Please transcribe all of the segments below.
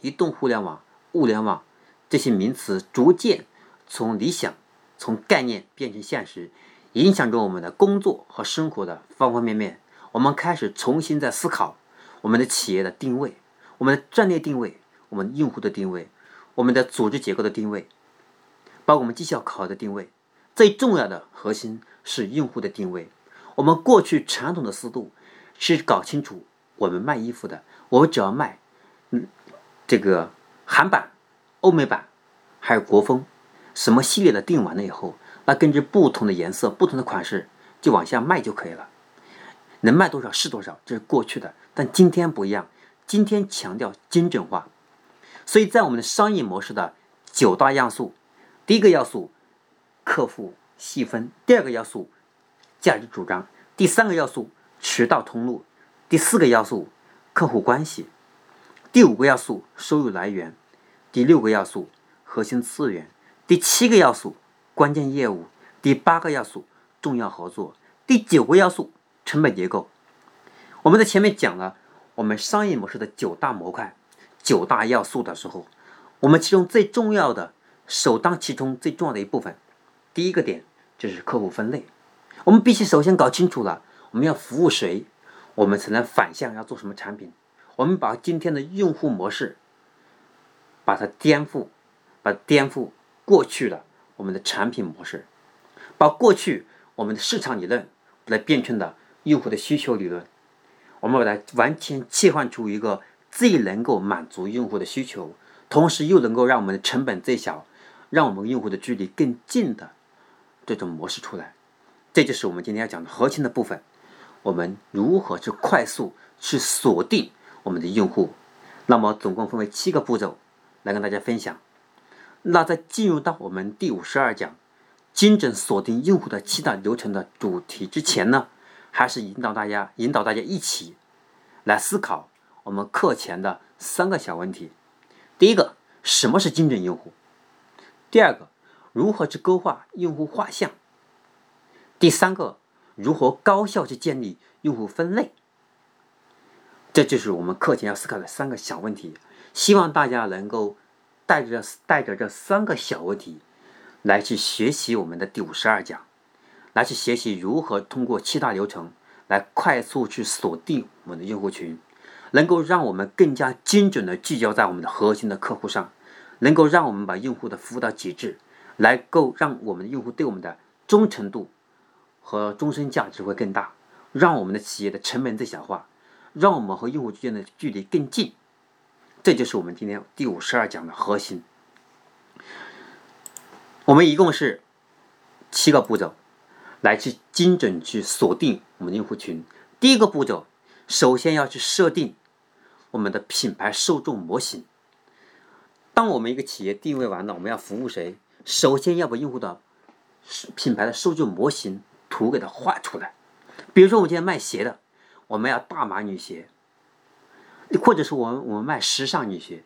移动互联网、物联网这些名词逐渐从理想、从概念变成现实，影响着我们的工作和生活的方方面面。我们开始重新在思考我们的企业的定位、我们的战略定位、我们用户的定位、我们的组织结构的定位，包括我们绩效考核的定位。最重要的核心是用户的定位。我们过去传统的思路是搞清楚我们卖衣服的，我们只要卖，嗯。这个韩版、欧美版，还有国风，什么系列的定完了以后，那根据不同的颜色、不同的款式就往下卖就可以了，能卖多少是多少，这是过去的。但今天不一样，今天强调精准化，所以在我们的商业模式的九大要素，第一个要素客户细分，第二个要素价值主张，第三个要素渠道通路，第四个要素客户关系。第五个要素收入来源，第六个要素核心资源，第七个要素关键业务，第八个要素重要合作，第九个要素成本结构。我们在前面讲了我们商业模式的九大模块、九大要素的时候，我们其中最重要的首当其冲最重要的一部分，第一个点就是客户分类。我们必须首先搞清楚了我们要服务谁，我们才能反向要做什么产品。我们把今天的用户模式，把它颠覆，把颠覆过去的我们的产品模式，把过去我们的市场理论来变成了用户的需求理论，我们把它完全切换出一个最能够满足用户的需求，同时又能够让我们的成本最小，让我们用户的距离更近的这种模式出来。这就是我们今天要讲的核心的部分。我们如何去快速去锁定？我们的用户，那么总共分为七个步骤来跟大家分享。那在进入到我们第五十二讲精准锁定用户的七大流程的主题之前呢，还是引导大家引导大家一起来思考我们课前的三个小问题。第一个，什么是精准用户？第二个，如何去勾画用户画像？第三个，如何高效去建立用户分类？这就是我们课前要思考的三个小问题，希望大家能够带着带着这三个小问题来去学习我们的第五十二讲，来去学习如何通过七大流程来快速去锁定我们的用户群，能够让我们更加精准的聚焦在我们的核心的客户上，能够让我们把用户的服务到极致，来够让我们的用户对我们的忠诚度和终身价值会更大，让我们的企业的成本最小化。让我们和用户之间的距离更近，这就是我们今天第五十二讲的核心。我们一共是七个步骤，来去精准去锁定我们的用户群。第一个步骤，首先要去设定我们的品牌受众模型。当我们一个企业定位完了，我们要服务谁？首先要把用户的品牌的受众模型图给它画出来。比如说，我今天卖鞋的。我们要大码女鞋，或者是我们我们卖时尚女鞋，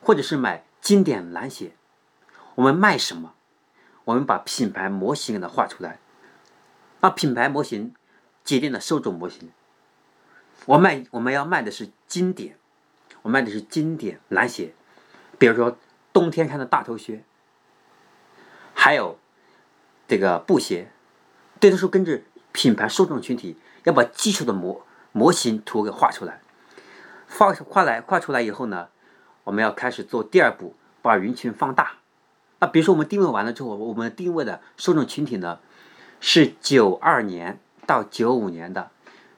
或者是买经典男鞋，我们卖什么？我们把品牌模型给它画出来。那品牌模型决定了受众模型。我卖我们要卖的是经典，我卖的是经典男鞋，比如说冬天穿的大头靴，还有这个布鞋，这都是根据品牌受众群体要把基础的模。模型图给画出来，画画来画出来以后呢，我们要开始做第二步，把人群放大。那比如说我们定位完了之后，我们定位的受众群体呢是九二年到九五年的，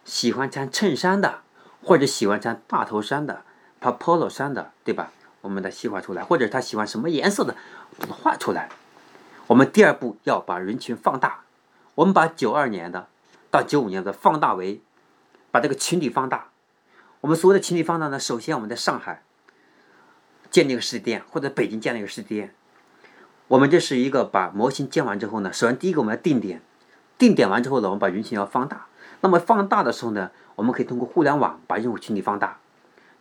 喜欢穿衬衫的，或者喜欢穿大头衫的，他 polo 衫的，对吧？我们的细化出来，或者他喜欢什么颜色的，画出来。我们第二步要把人群放大，我们把九二年的到九五年的放大为。把这个群体放大，我们所有的群体放大呢？首先，我们在上海建立一个实体店，或者北京建立一个实体店。我们这是一个把模型建完之后呢，首先第一个我们要定点，定点完之后呢，我们把人群要放大。那么放大的时候呢，我们可以通过互联网把用户群体放大，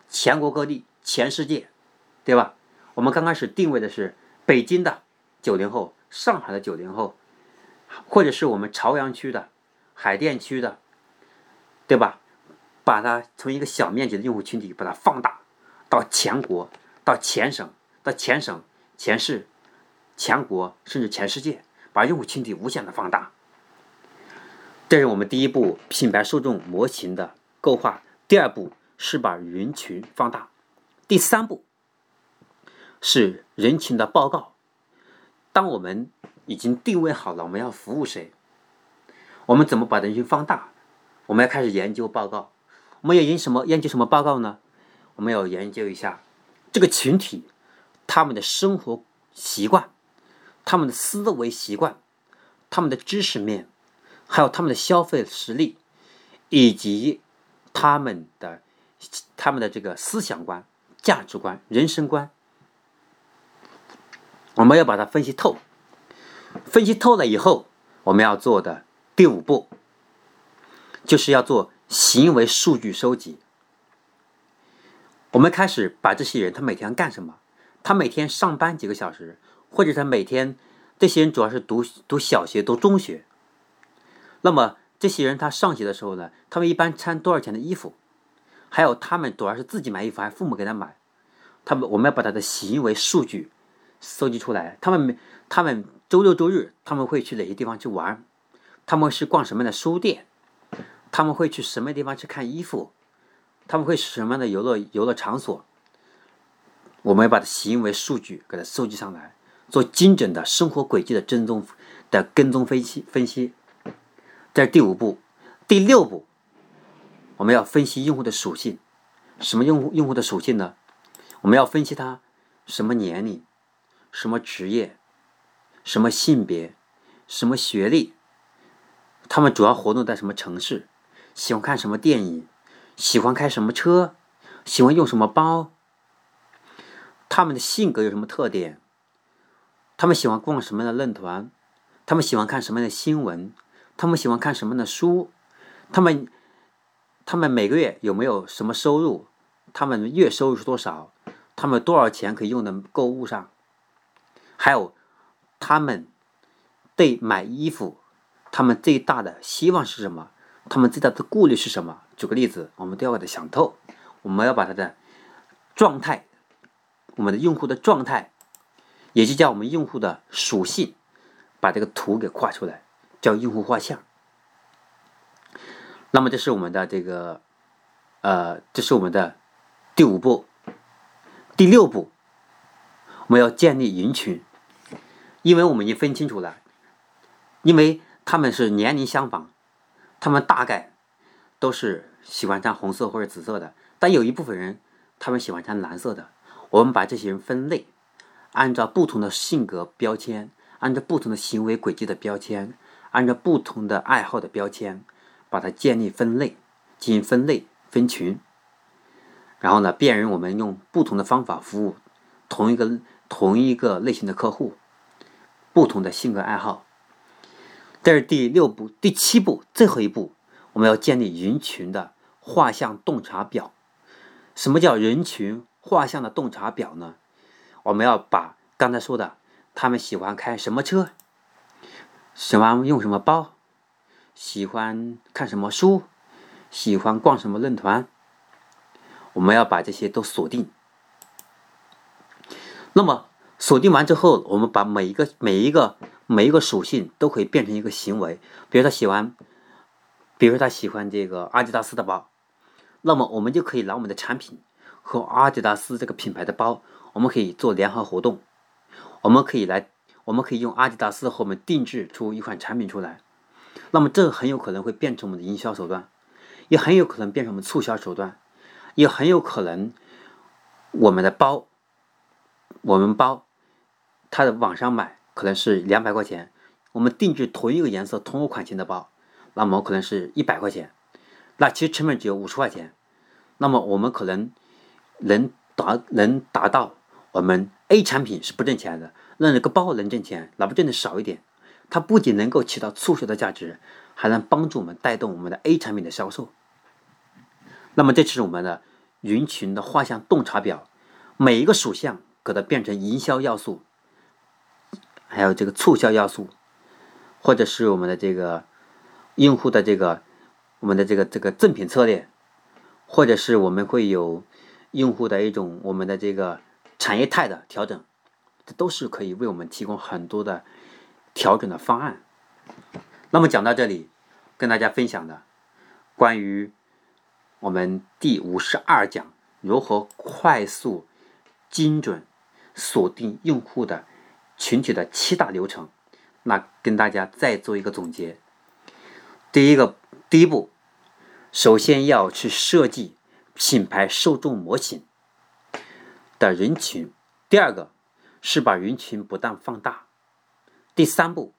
全国各地、全世界，对吧？我们刚开始定位的是北京的九零后、上海的九零后，或者是我们朝阳区的、海淀区的，对吧？把它从一个小面积的用户群体把它放大到全国、到全省、到全省、全市、全国，甚至全世界，把用户群体无限的放大。这是我们第一步品牌受众模型的构画。第二步是把人群放大。第三步。是人群的报告。当我们已经定位好了，我们要服务谁？我们怎么把人群放大？我们要开始研究报告。我们要研什么？研究什么报告呢？我们要研究一下这个群体他们的生活习惯、他们的思维习惯、他们的知识面，还有他们的消费实力，以及他们的他们的这个思想观、价值观、人生观。我们要把它分析透，分析透了以后，我们要做的第五步，就是要做行为数据收集。我们开始把这些人他每天干什么？他每天上班几个小时，或者他每天这些人主要是读读小学、读中学。那么这些人他上学的时候呢，他们一般穿多少钱的衣服？还有他们主要是自己买衣服，还是父母给他买？他们我们要把他的行为数据。搜集出来，他们他们周六周日他们会去哪些地方去玩？他们是逛什么样的书店？他们会去什么地方去看衣服？他们会什么样的游乐游乐场所？我们要把行为数据给它收集上来，做精准的生活轨迹的跟踪的跟踪分析分析。这是第五步，第六步，我们要分析用户的属性。什么用户用户的属性呢？我们要分析他什么年龄。什么职业，什么性别，什么学历，他们主要活动在什么城市，喜欢看什么电影，喜欢开什么车，喜欢用什么包，他们的性格有什么特点，他们喜欢逛什么样的论坛，他们喜欢看什么样的新闻，他们喜欢看什么样的书，他们，他们每个月有没有什么收入，他们月收入是多少，他们多少钱可以用在购物上。还有，他们对买衣服，他们最大的希望是什么？他们最大的顾虑是什么？举个例子，我们都要把它想透。我们要把它的状态，我们的用户的状态，也就叫我们用户的属性，把这个图给画出来，叫用户画像。那么这是我们的这个，呃，这是我们的第五步，第六步，我们要建立人群。因为我们已经分清楚了，因为他们是年龄相仿，他们大概都是喜欢穿红色或者紫色的，但有一部分人他们喜欢穿蓝色的。我们把这些人分类，按照不同的性格标签，按照不同的行为轨迹的标签，按照不同的爱好的标签，把它建立分类，进行分类分群，然后呢，辨认我们用不同的方法服务同一个同一个类型的客户。不同的性格爱好，这是第六步、第七步，最后一步，我们要建立人群的画像洞察表。什么叫人群画像的洞察表呢？我们要把刚才说的，他们喜欢开什么车，喜欢用什么包，喜欢看什么书，喜欢逛什么论坛，我们要把这些都锁定。那么。锁定完之后，我们把每一个、每一个、每一个属性都可以变成一个行为。比如他喜欢，比如说他喜欢这个阿迪达斯的包，那么我们就可以拿我们的产品和阿迪达斯这个品牌的包，我们可以做联合活动。我们可以来，我们可以用阿迪达斯和我们定制出一款产品出来。那么这很有可能会变成我们的营销手段，也很有可能变成我们促销手段，也很有可能我们的包，我们包。他的网上买可能是两百块钱，我们定制同一个颜色、同一款型的包，那么可能是一百块钱，那其实成本只有五十块钱，那么我们可能能达能达到我们 A 产品是不挣钱的，那这个包能挣钱，哪怕挣的少一点，它不仅能够起到促销的价值，还能帮助我们带动我们的 A 产品的销售。那么这是我们的人群的画像洞察表，每一个属相给它变成营销要素，还有这个促销要素，或者是我们的这个用户的这个我们的这个这个赠品策略，或者是我们会有用户的一种我们的这个。产业态的调整，这都是可以为我们提供很多的调整的方案。那么讲到这里，跟大家分享的关于我们第五十二讲如何快速、精准锁定用户的群体的七大流程，那跟大家再做一个总结。第一个，第一步，首先要去设计品牌受众模型。的人群，第二个是把人群不断放大，第三步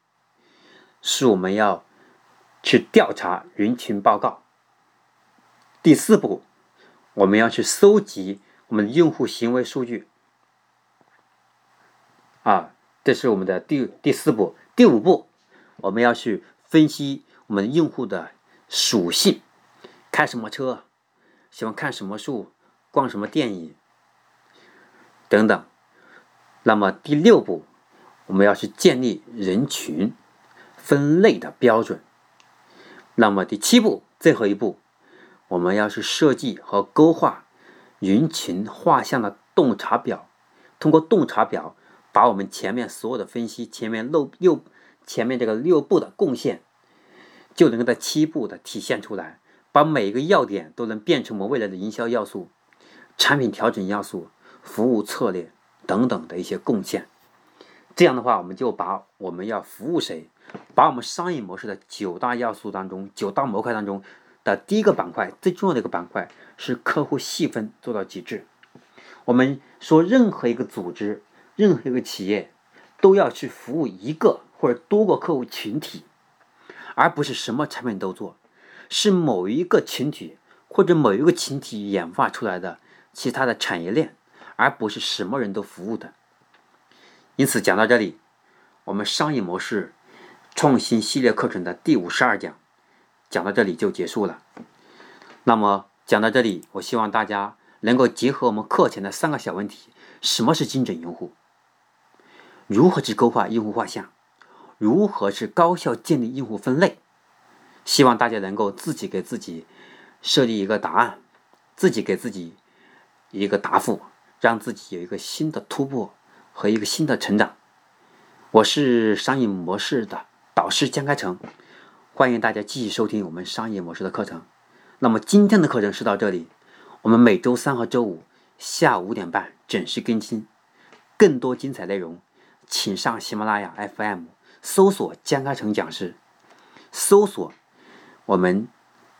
是我们要去调查人群报告，第四步我们要去搜集我们用户行为数据，啊，这是我们的第第四步，第五步我们要去分析我们用户的属性，开什么车，喜欢看什么书，逛什么电影。等等，那么第六步，我们要去建立人群分类的标准。那么第七步，最后一步，我们要去设计和勾画人群画像的洞察表。通过洞察表，把我们前面所有的分析，前面六六前面这个六步的贡献，就能够在七步的体现出来，把每一个要点都能变成我们未来的营销要素、产品调整要素。服务策略等等的一些贡献，这样的话，我们就把我们要服务谁，把我们商业模式的九大要素当中、九大模块当中的第一个板块，最重要的一个板块是客户细分做到极致。我们说，任何一个组织、任何一个企业都要去服务一个或者多个客户群体，而不是什么产品都做，是某一个群体或者某一个群体演化出来的其他的产业链。而不是什么人都服务的。因此，讲到这里，我们商业模式创新系列课程的第五十二讲讲到这里就结束了。那么，讲到这里，我希望大家能够结合我们课前的三个小问题：什么是精准用户？如何去勾画用户画像？如何去高效建立用户分类？希望大家能够自己给自己设立一个答案，自己给自己一个答复。让自己有一个新的突破和一个新的成长。我是商业模式的导师江开成，欢迎大家继续收听我们商业模式的课程。那么今天的课程是到这里，我们每周三和周五下午五点半准时更新。更多精彩内容，请上喜马拉雅 FM 搜索江开成讲师，搜索我们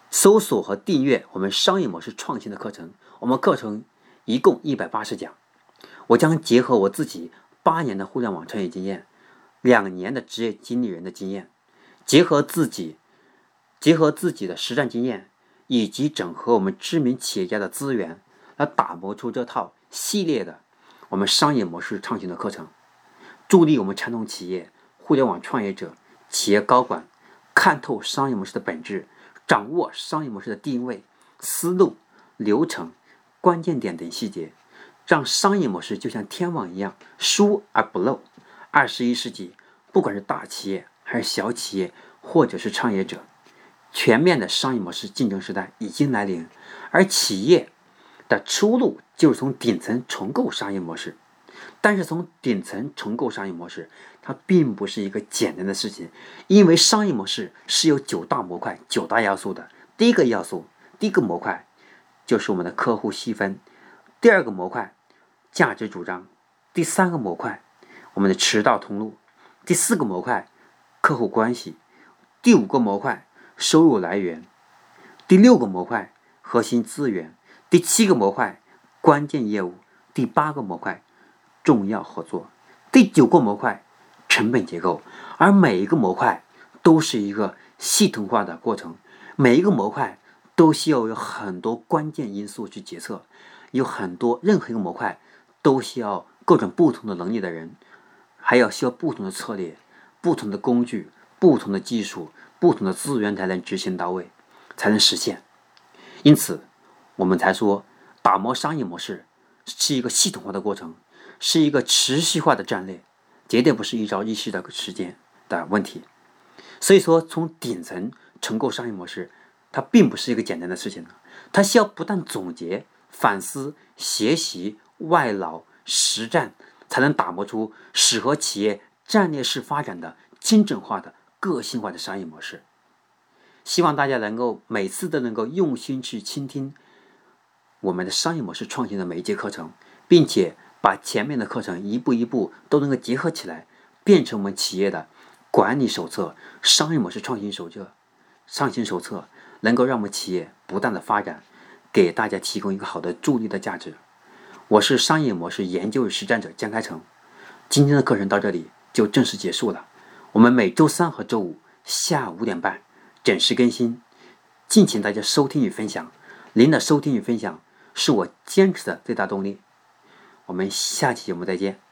搜索和订阅我们商业模式创新的课程。我们课程。一共一百八十讲，我将结合我自己八年的互联网创业经验，两年的职业经理人的经验，结合自己，结合自己的实战经验，以及整合我们知名企业家的资源，来打磨出这套系列的我们商业模式创新的课程，助力我们传统企业、互联网创业者、企业高管看透商业模式的本质，掌握商业模式的定位、思路、流程。关键点等细节，让商业模式就像天网一样疏而不漏。二十一世纪，不管是大企业还是小企业，或者是创业者，全面的商业模式竞争时代已经来临。而企业的出路就是从顶层重构商业模式。但是从顶层重构商业模式，它并不是一个简单的事情，因为商业模式是有九大模块、九大要素的。第一个要素，第一个模块。就是我们的客户细分，第二个模块价值主张，第三个模块我们的渠道通路，第四个模块客户关系，第五个模块收入来源，第六个模块核心资源，第七个模块关键业务，第八个模块重要合作，第九个模块成本结构。而每一个模块都是一个系统化的过程，每一个模块。都需要有很多关键因素去决策，有很多任何一个模块都需要各种不同的能力的人，还要需要不同的策略、不同的工具、不同的技术、不同的资源才能执行到位，才能实现。因此，我们才说打磨商业模式是一个系统化的过程，是一个持续化的战略，绝对不是一朝一夕的时间的问题。所以说，从顶层重构商业模式，它并不是一个简单的事情它需要不断总结、反思、学习、外劳、实战，才能打磨出适合企业战略式发展的精准化的、个性化的商业模式。希望大家能够每次都能够用心去倾听我们的商业模式创新的每一节课程，并且把前面的课程一步一步都能够结合起来，变成我们企业的。管理手册、商业模式创新手册、创新手册，能够让我们企业不断的发展，给大家提供一个好的助力的价值。我是商业模式研究与实战者江开成，今天的课程到这里就正式结束了。我们每周三和周五下午五点半准时更新，敬请大家收听与分享。您的收听与分享是我坚持的最大动力。我们下期节目再见。